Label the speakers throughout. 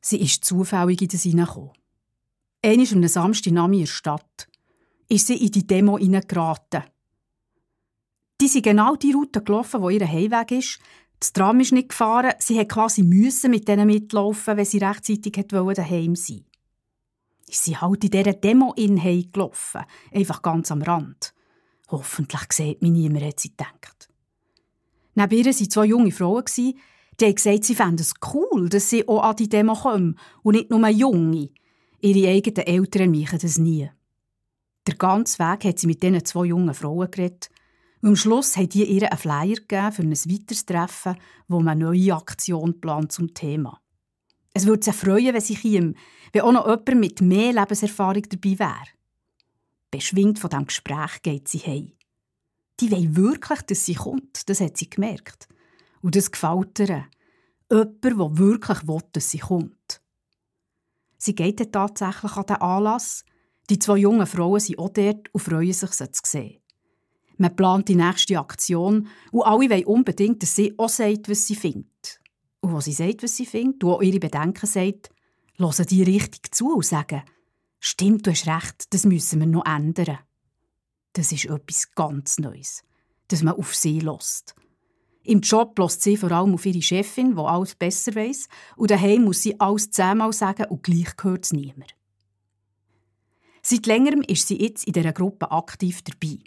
Speaker 1: Sie ist zufällig in das hineingekommen. Einmal am Samstagnachmittag in der Stadt ist sie in die Demo hineingeraten. Die sind genau die Route gelaufen, wo ihr Heimweg ist. Das Tram ist nicht gefahren. Sie hat quasi müssen mit denen mitlaufen, wenn sie rechtzeitig daheim sein Ist sie halt in dieser Demo in einfach ganz am Rand. Hoffentlich sieht mich niemand, hat sie gedacht. Neben ihr waren zwei junge Frauen, die haben gesagt, sie fänden es cool, dass sie auch an die Demo kommen und nicht nur Junge. Ihre eigenen Eltern machen das nie. Der ganze Weg hat sie mit diesen zwei jungen Frauen geredet und am Schluss haben die ihr einen Flyer gegeben für ein weiteres Treffen, wo man neue Aktion plant zum Thema. Es würde sie freuen, wenn sie käme, wenn auch noch jemand mit mehr Lebenserfahrung dabei wäre. Beschwingt von diesem Gespräch geht sie heim. Die will wirklich, dass sie kommt, das hat sie gemerkt. Und das gefällt ihr. Jemand, der wirklich will, dass sie kommt. Sie geht dann tatsächlich an den Anlass. Die zwei jungen Frauen sind auch dort und freuen sich, sie zu sehen. Man plant die nächste Aktion und alle wollen unbedingt, dass sie auch sagt, was sie findet. Und was sie sagt, was sie findet, und auch ihre Bedenken sagt, hören die richtig zu und sagen, stimmt, du hast recht, das müssen wir noch ändern. Das ist etwas ganz Neues, dass man auf sie lässt. Im Job lässt sie vor allem auf ihre Chefin, die alles besser weiß, und daheim muss sie alles zehnmal sagen und gleich gehört es niemand. Seit längerem ist sie jetzt in dieser Gruppe aktiv dabei.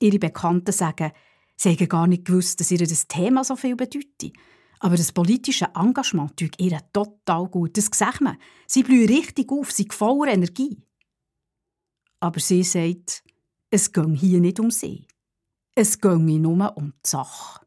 Speaker 1: Ihre Bekannten sagen, sie hätten gar nicht gewusst, dass ihr das Thema so viel bedeutet. Aber das politische Engagement tut ihr total gut. Das sieht man. Sie blühen richtig auf, sie voller Energie. Aber sie sagt, es ging hier nicht um sie. Es ginge nur um die Sache.